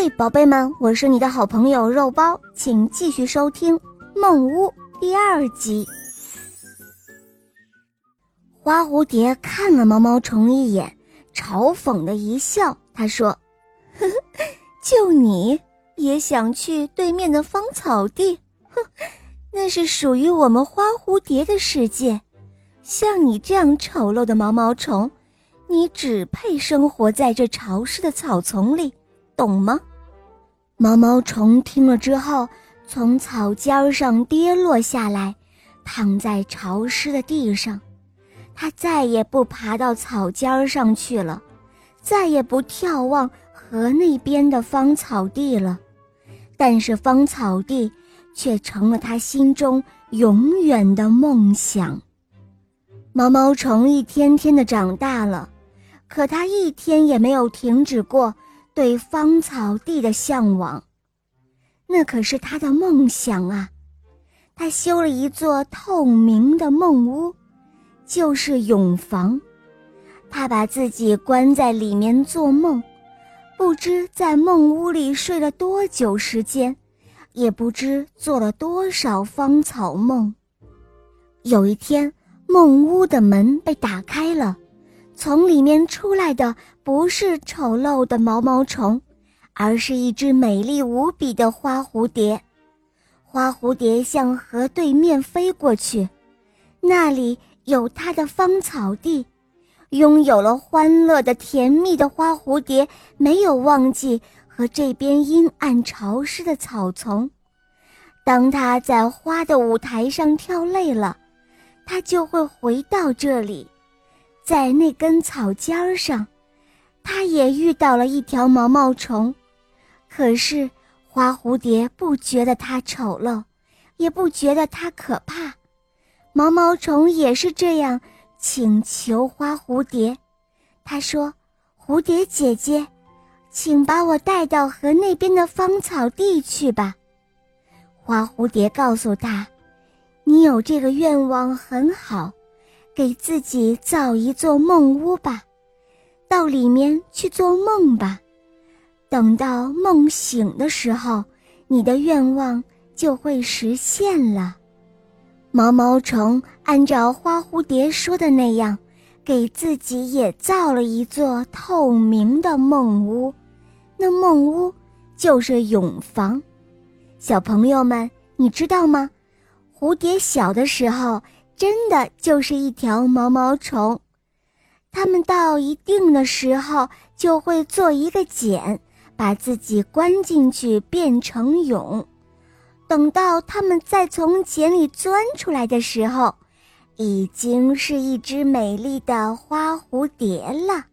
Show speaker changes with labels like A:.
A: 嘿，宝贝们，我是你的好朋友肉包，请继续收听《梦屋》第二集。花蝴蝶看了毛毛虫一眼，嘲讽的一笑，他说：“呵呵，就你也想去对面的芳草地？哼，那是属于我们花蝴蝶的世界。像你这样丑陋的毛毛虫，你只配生活在这潮湿的草丛里，懂吗？”毛毛虫听了之后，从草尖上跌落下来，躺在潮湿的地上。它再也不爬到草尖上去了，再也不眺望河那边的芳草地了。但是芳草地却成了它心中永远的梦想。毛毛虫一天天的长大了，可它一天也没有停止过对芳草地的向往。那可是他的梦想啊！他修了一座透明的梦屋。就是永房，他把自己关在里面做梦，不知在梦屋里睡了多久时间，也不知做了多少芳草梦。有一天，梦屋的门被打开了，从里面出来的不是丑陋的毛毛虫，而是一只美丽无比的花蝴蝶。花蝴蝶向河对面飞过去，那里。有它的芳草地，拥有了欢乐的、甜蜜的花蝴蝶，没有忘记和这边阴暗潮湿的草丛。当它在花的舞台上跳累了，它就会回到这里，在那根草尖上，他也遇到了一条毛毛虫。可是花蝴蝶不觉得它丑陋，也不觉得它可怕。毛毛虫也是这样请求花蝴蝶，他说：“蝴蝶姐姐，请把我带到河那边的芳草地去吧。”花蝴蝶告诉他：“你有这个愿望很好，给自己造一座梦屋吧，到里面去做梦吧。等到梦醒的时候，你的愿望就会实现了。”毛毛虫按照花蝴蝶说的那样，给自己也造了一座透明的梦屋，那梦屋就是永房。小朋友们，你知道吗？蝴蝶小的时候真的就是一条毛毛虫，它们到一定的时候就会做一个茧，把自己关进去变成蛹。等到它们再从茧里钻出来的时候，已经是一只美丽的花蝴蝶了。